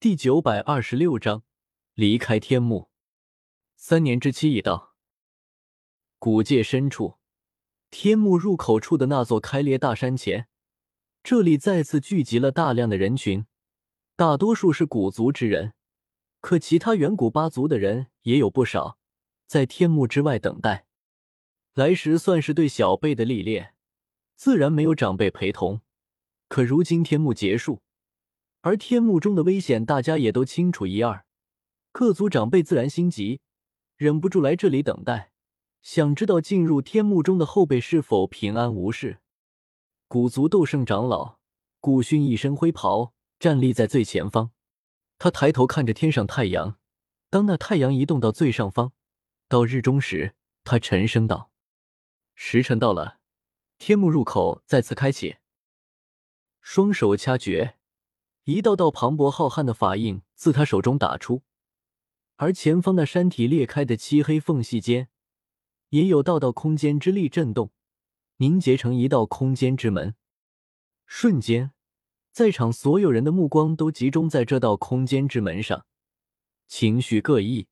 第九百二十六章离开天幕。三年之期已到，古界深处，天幕入口处的那座开裂大山前，这里再次聚集了大量的人群，大多数是古族之人，可其他远古八族的人也有不少，在天幕之外等待。来时算是对小辈的历练，自然没有长辈陪同。可如今天幕结束，而天幕中的危险，大家也都清楚一二，各族长辈自然心急。忍不住来这里等待，想知道进入天幕中的后辈是否平安无事。古族斗圣长老古训一身灰袍，站立在最前方。他抬头看着天上太阳，当那太阳移动到最上方，到日中时，他沉声道：“时辰到了，天幕入口再次开启。”双手掐诀，一道道磅礴浩瀚的法印自他手中打出。而前方那山体裂开的漆黑缝隙间，也有道道空间之力震动，凝结成一道空间之门。瞬间，在场所有人的目光都集中在这道空间之门上，情绪各异，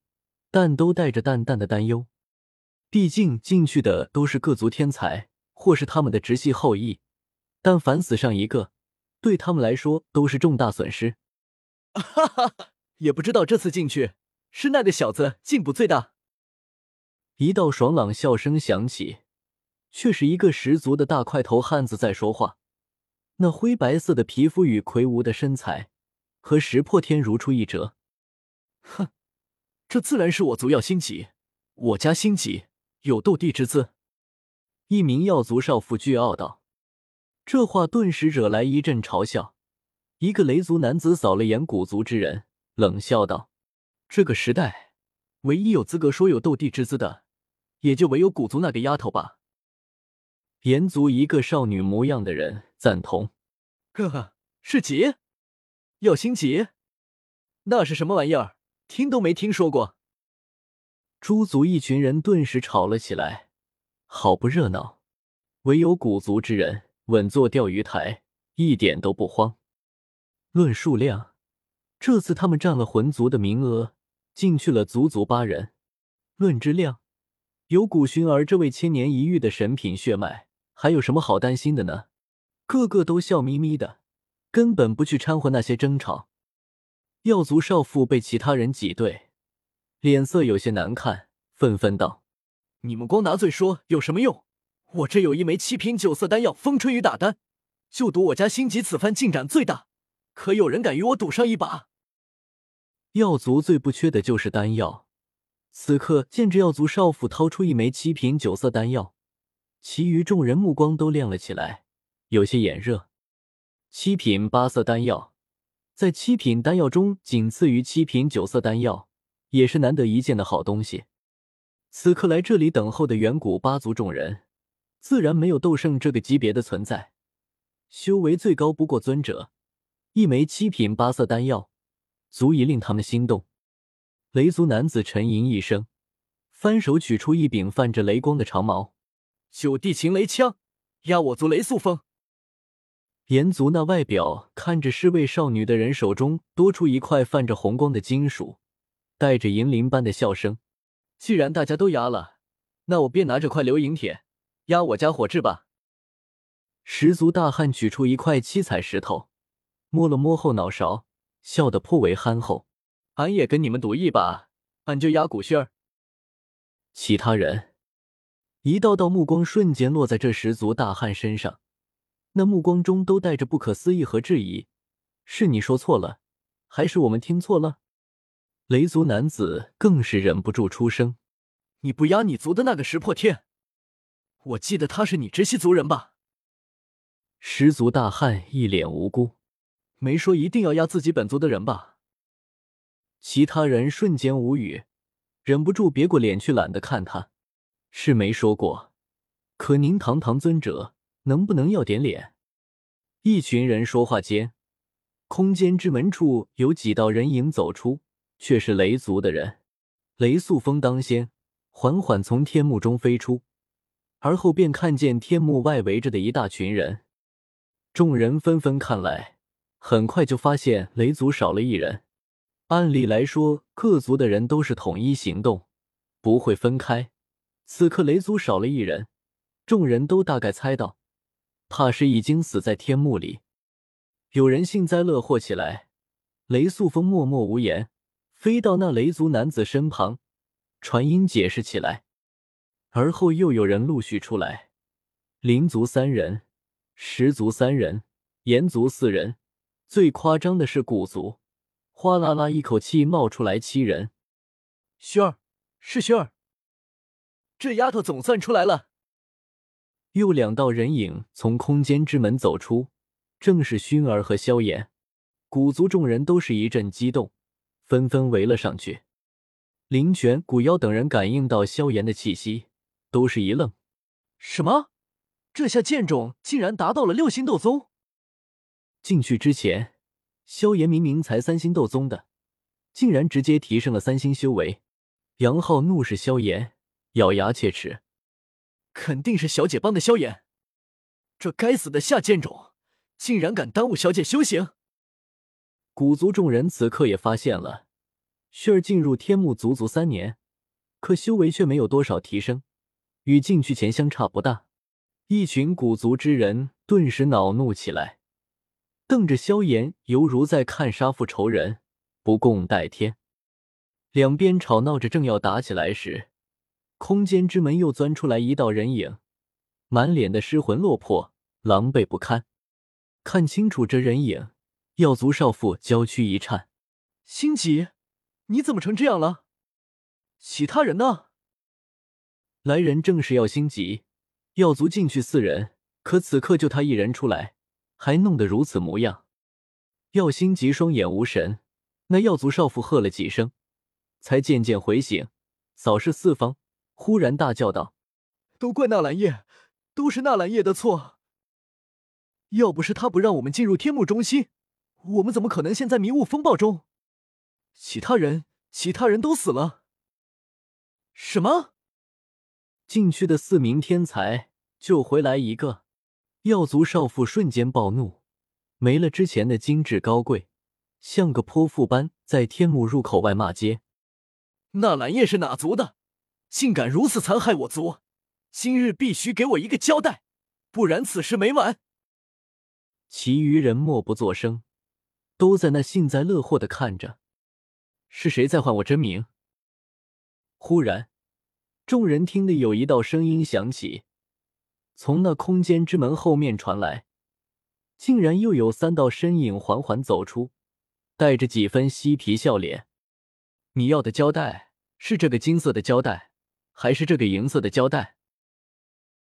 但都带着淡淡的担忧。毕竟进去的都是各族天才，或是他们的直系后裔，但凡死上一个，对他们来说都是重大损失。哈哈，也不知道这次进去。是那个小子进步最大。一道爽朗笑声响起，却是一个十足的大块头汉子在说话。那灰白色的皮肤与魁梧的身材，和石破天如出一辙。哼，这自然是我族要兴级，我家兴级有斗帝之资。一名药族少妇倨傲道。这话顿时惹来一阵嘲笑。一个雷族男子扫了眼古族之人，冷笑道。这个时代，唯一有资格说有斗帝之资的，也就唯有古族那个丫头吧。炎族一个少女模样的人赞同：“呵呵，是劫，要星劫，那是什么玩意儿？听都没听说过。”诸族一群人顿时吵了起来，好不热闹。唯有古族之人稳坐钓鱼台，一点都不慌。论数量，这次他们占了魂族的名额。进去了足足八人，论质量，有古熏儿这位千年一遇的神品血脉，还有什么好担心的呢？个个都笑眯眯的，根本不去掺和那些争吵。药族少妇被其他人挤兑，脸色有些难看，愤愤道：“你们光拿嘴说有什么用？我这有一枚七品九色丹药风吹雨打丹，就赌我家星级此番进展最大，可有人敢与我赌上一把？”药族最不缺的就是丹药。此刻见着药族少妇掏出一枚七品九色丹药，其余众人目光都亮了起来，有些眼热。七品八色丹药，在七品丹药中仅次于七品九色丹药，也是难得一见的好东西。此刻来这里等候的远古八族众人，自然没有斗圣这个级别的存在，修为最高不过尊者。一枚七品八色丹药。足以令他们心动。雷族男子沉吟一声，翻手取出一柄泛着雷光的长矛。九地擒雷枪，压我族雷速风。炎族那外表看着是位少女的人手中多出一块泛着红光的金属，带着银铃般的笑声。既然大家都压了，那我便拿这块流萤铁压我家火炙吧。十足大汉取出一块七彩石头，摸了摸后脑勺。笑得颇为憨厚，俺也跟你们赌一把，俺就压古旭儿。其他人一道道目光瞬间落在这十足大汉身上，那目光中都带着不可思议和质疑。是你说错了，还是我们听错了？雷族男子更是忍不住出声：“你不压你族的那个石破天？我记得他是你直系族人吧？”十族大汉一脸无辜。没说一定要压自己本族的人吧？其他人瞬间无语，忍不住别过脸去，懒得看他。是没说过，可您堂堂尊者，能不能要点脸？一群人说话间，空间之门处有几道人影走出，却是雷族的人。雷速风当先，缓缓从天幕中飞出，而后便看见天幕外围着的一大群人，众人纷纷看来。很快就发现雷族少了一人，按理来说，各族的人都是统一行动，不会分开。此刻雷族少了一人，众人都大概猜到，怕是已经死在天幕里。有人幸灾乐祸起来，雷素风默默无言，飞到那雷族男子身旁，传音解释起来。而后又有人陆续出来，灵族三人，石族三人，炎族四人，最夸张的是古族。哗啦啦，一口气冒出来七人。薰儿，是薰儿，这丫头总算出来了。又两道人影从空间之门走出，正是薰儿和萧炎。古族众人都是一阵激动，纷纷围了上去。林泉、古妖等人感应到萧炎的气息，都是一愣：“什么？这下剑种竟然达到了六星斗宗？”进去之前。萧炎明明才三星斗宗的，竟然直接提升了三星修为。杨浩怒视萧炎，咬牙切齿：“肯定是小姐帮的萧炎，这该死的下贱种，竟然敢耽误小姐修行！”古族众人此刻也发现了，旭儿进入天幕足足三年，可修为却没有多少提升，与进去前相差不大。一群古族之人顿时恼怒起来。瞪着萧炎，犹如在看杀父仇人，不共戴天。两边吵闹着，正要打起来时，空间之门又钻出来一道人影，满脸的失魂落魄，狼狈不堪。看清楚这人影，药族少妇娇躯一颤：“心急，你怎么成这样了？其他人呢？”来人正是药心急，药族进去四人，可此刻就他一人出来。还弄得如此模样，药心急双眼无神。那药族少妇喝了几声，才渐渐回醒，扫视四方，忽然大叫道：“都怪纳兰叶，都是纳兰叶的错！要不是他不让我们进入天幕中心，我们怎么可能陷在迷雾风暴中？其他人，其他人都死了。什么？禁区的四名天才就回来一个？”药族少妇瞬间暴怒，没了之前的精致高贵，像个泼妇般在天幕入口外骂街。纳兰叶是哪族的？竟敢如此残害我族！今日必须给我一个交代，不然此事没完！其余人默不作声，都在那幸灾乐祸的看着。是谁在唤我真名？忽然，众人听得有一道声音响起。从那空间之门后面传来，竟然又有三道身影缓缓走出，带着几分嬉皮笑脸。你要的胶带是这个金色的胶带，还是这个银色的胶带？